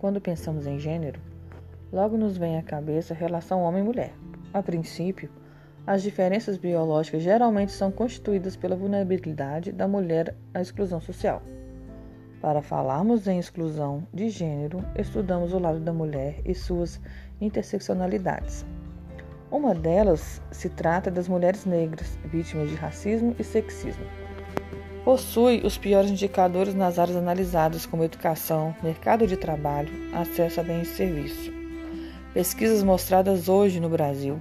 Quando pensamos em gênero, logo nos vem à cabeça a relação homem-mulher. A princípio, as diferenças biológicas geralmente são constituídas pela vulnerabilidade da mulher à exclusão social. Para falarmos em exclusão de gênero, estudamos o lado da mulher e suas interseccionalidades. Uma delas se trata das mulheres negras, vítimas de racismo e sexismo. Possui os piores indicadores nas áreas analisadas, como educação, mercado de trabalho, acesso a bens e serviços. Pesquisas mostradas hoje no Brasil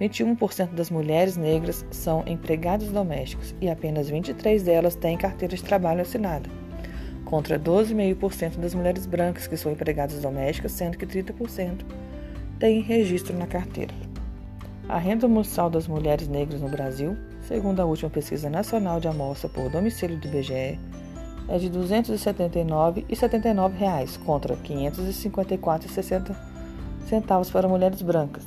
21% das mulheres negras são empregadas domésticas e apenas 23 delas têm carteira de trabalho assinada, contra 12,5% das mulheres brancas que são empregadas domésticas, sendo que 30% têm registro na carteira. A renda mensal das mulheres negras no Brasil, segundo a última pesquisa nacional de amostra por domicílio do IBGE, é de 279,79 reais, contra R$ 554,60 centavos para mulheres brancas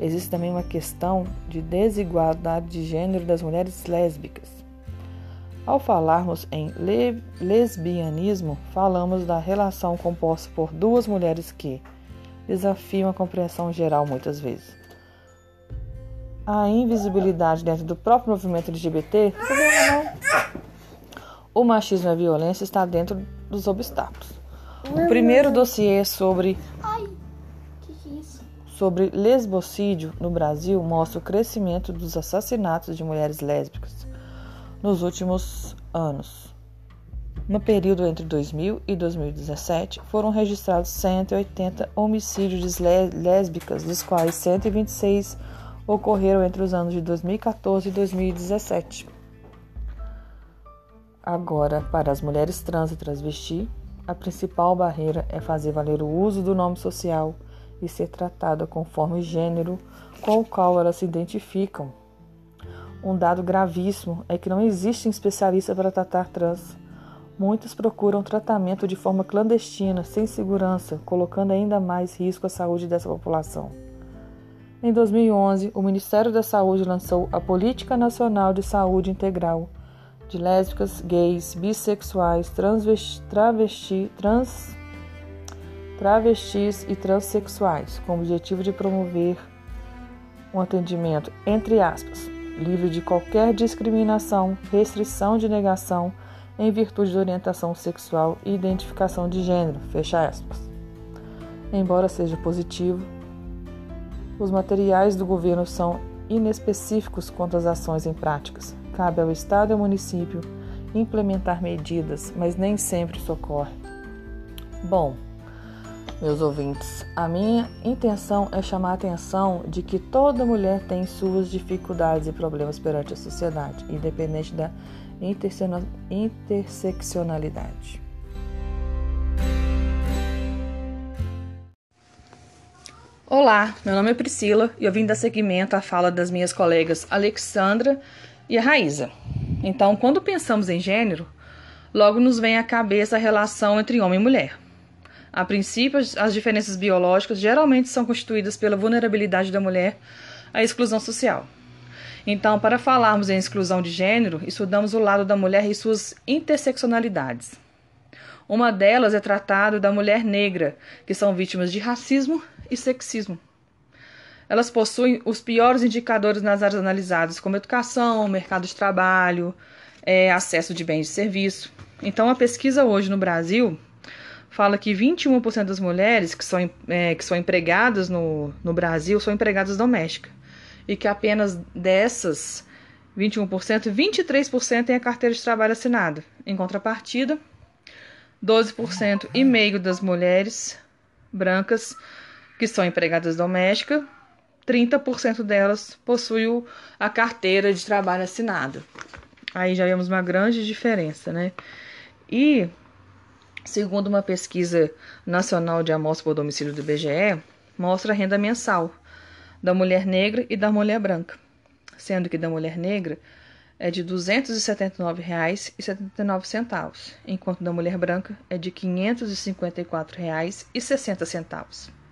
Existe também uma questão de desigualdade de gênero das mulheres lésbicas. Ao falarmos em le lesbianismo, falamos da relação composta por duas mulheres que desafiam a compreensão geral muitas vezes. A invisibilidade dentro do próprio movimento LGBT, o machismo e a violência está dentro dos obstáculos. O primeiro dossiê sobre sobre lesbocídio no Brasil mostra o crescimento dos assassinatos de mulheres lésbicas nos últimos anos. No período entre 2000 e 2017, foram registrados 180 homicídios de lésbicas, dos quais 126 ocorreram entre os anos de 2014 e 2017. Agora, para as mulheres trans e transvesti, a principal barreira é fazer valer o uso do nome social e ser tratada conforme o gênero com o qual elas se identificam. Um dado gravíssimo é que não existe um especialista para tratar trans. Muitos procuram tratamento de forma clandestina, sem segurança, colocando ainda mais risco à saúde dessa população. Em 2011, o Ministério da Saúde lançou a Política Nacional de Saúde Integral de lésbicas, gays, bissexuais, travesti, trans, travestis e transexuais, com o objetivo de promover um atendimento, entre aspas, livre de qualquer discriminação, restrição de negação em virtude de orientação sexual e identificação de gênero, fecha aspas. Embora seja positivo, os materiais do governo são inespecíficos quanto às ações em práticas. Cabe ao Estado e ao município implementar medidas, mas nem sempre socorre. Bom, meus ouvintes, a minha intenção é chamar a atenção de que toda mulher tem suas dificuldades e problemas perante a sociedade, independente da interseccionalidade. Olá, meu nome é Priscila e eu vim dar seguimento à fala das minhas colegas Alexandra e a Raíza. Então, quando pensamos em gênero, logo nos vem à cabeça a relação entre homem e mulher. A princípio, as diferenças biológicas geralmente são constituídas pela vulnerabilidade da mulher à exclusão social. Então, para falarmos em exclusão de gênero, estudamos o lado da mulher e suas interseccionalidades. Uma delas é tratado da mulher negra, que são vítimas de racismo e sexismo. Elas possuem os piores indicadores nas áreas analisadas, como educação, mercado de trabalho, é, acesso de bens e serviço. Então, a pesquisa hoje no Brasil fala que 21% das mulheres que são, é, que são empregadas no, no Brasil são empregadas domésticas. E que apenas dessas 21%, 23% têm a carteira de trabalho assinada. Em contrapartida, 12% e meio das mulheres brancas que são empregadas domésticas, 30% delas possuem a carteira de trabalho assinada. Aí já vemos uma grande diferença, né? E Segundo uma pesquisa nacional de amostra por domicílio do IBGE, mostra a renda mensal da mulher negra e da mulher branca, sendo que da mulher negra é de R$ 279,79, enquanto da mulher branca é de R$ 554,60.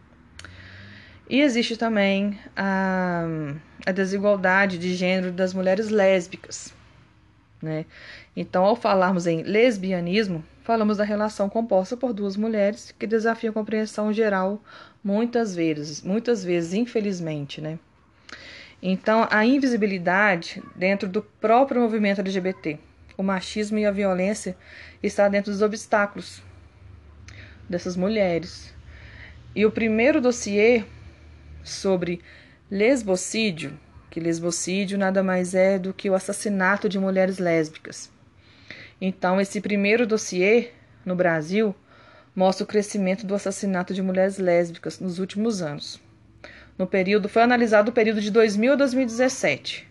E existe também a, a desigualdade de gênero das mulheres lésbicas. Né? Então, ao falarmos em lesbianismo, falamos da relação composta por duas mulheres que desafiam a compreensão geral muitas vezes, muitas vezes, infelizmente, né? Então, a invisibilidade dentro do próprio movimento LGBT, o machismo e a violência está dentro dos obstáculos dessas mulheres. E o primeiro dossiê sobre lesbocídio, que lesbocídio nada mais é do que o assassinato de mulheres lésbicas. Então, esse primeiro dossiê no Brasil mostra o crescimento do assassinato de mulheres lésbicas nos últimos anos. No período foi analisado o período de 2000 a 2017.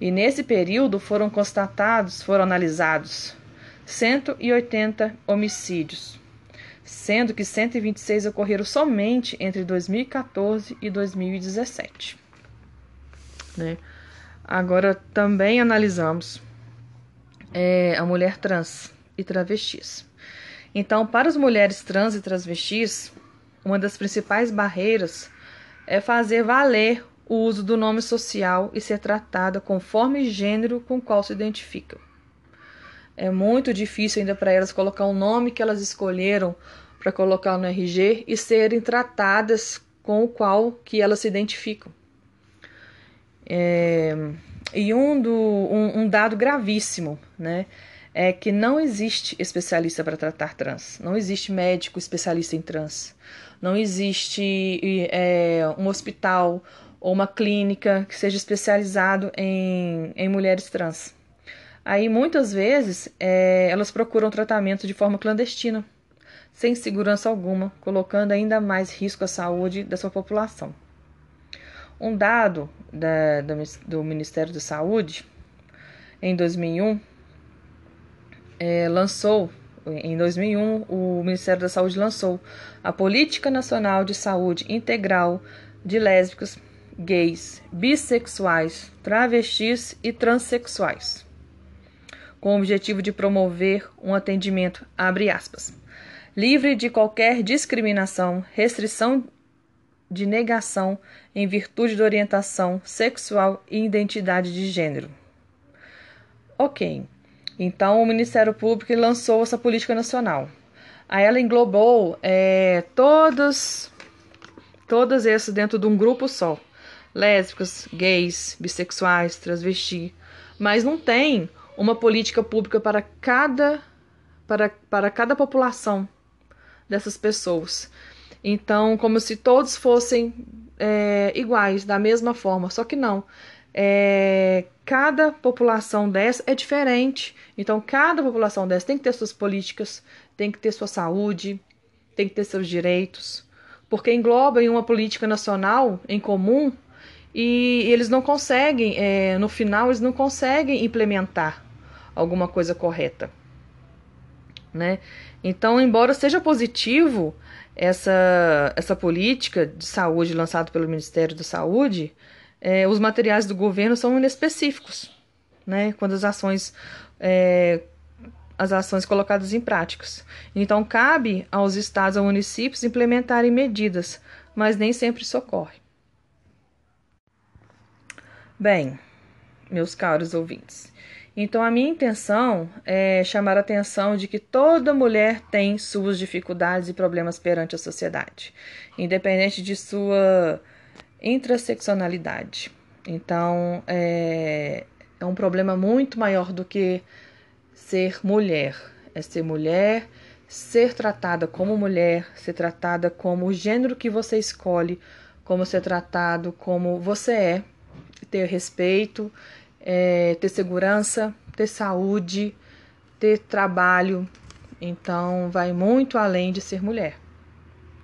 E nesse período foram constatados, foram analisados 180 homicídios, sendo que 126 ocorreram somente entre 2014 e 2017. Né? Agora também analisamos é, a mulher trans e travestis. Então, para as mulheres trans e travestis, uma das principais barreiras é fazer valer o uso do nome social e ser tratada conforme gênero com qual se identificam. É muito difícil ainda para elas colocar um nome que elas escolheram para colocar no RG e serem tratadas com o qual que elas se identificam. É, e um, do, um, um dado gravíssimo, né? é que não existe especialista para tratar trans, não existe médico especialista em trans, não existe é, um hospital ou uma clínica que seja especializado em, em mulheres trans. Aí muitas vezes é, elas procuram tratamento de forma clandestina, sem segurança alguma, colocando ainda mais risco à saúde da sua população. Um dado da, do, do Ministério da Saúde, em 2001, é, lançou, em 2001, o Ministério da Saúde lançou a Política Nacional de Saúde Integral de Lésbicas, Gays, Bissexuais, Travestis e Transsexuais, com o objetivo de promover um atendimento, aspas, livre de qualquer discriminação, restrição de negação em virtude de orientação sexual e identidade de gênero. Ok, então o Ministério Público lançou essa política nacional. Aí ela englobou é, todas, todas essas dentro de um grupo só: lésbicas, gays, bissexuais, transvesti. Mas não tem uma política pública para cada, para, para cada população dessas pessoas. Então, como se todos fossem é, iguais, da mesma forma, só que não. É, cada população dessa é diferente. Então, cada população dessa tem que ter suas políticas, tem que ter sua saúde, tem que ter seus direitos, porque engloba em uma política nacional em comum e eles não conseguem, é, no final, eles não conseguem implementar alguma coisa correta. Né? Então, embora seja positivo essa, essa política de saúde lançada pelo Ministério da Saúde, é, os materiais do governo são inespecíficos, né? Quando as ações é, as ações colocadas em práticas. Então, cabe aos estados e municípios implementarem medidas, mas nem sempre isso ocorre. Bem, meus caros ouvintes, então a minha intenção é chamar a atenção de que toda mulher tem suas dificuldades e problemas perante a sociedade, independente de sua intraseccionalidade. Então, é, é um problema muito maior do que ser mulher. É ser mulher, ser tratada como mulher, ser tratada como o gênero que você escolhe, como ser tratado como você é, ter respeito, é, ter segurança, ter saúde, ter trabalho. Então, vai muito além de ser mulher.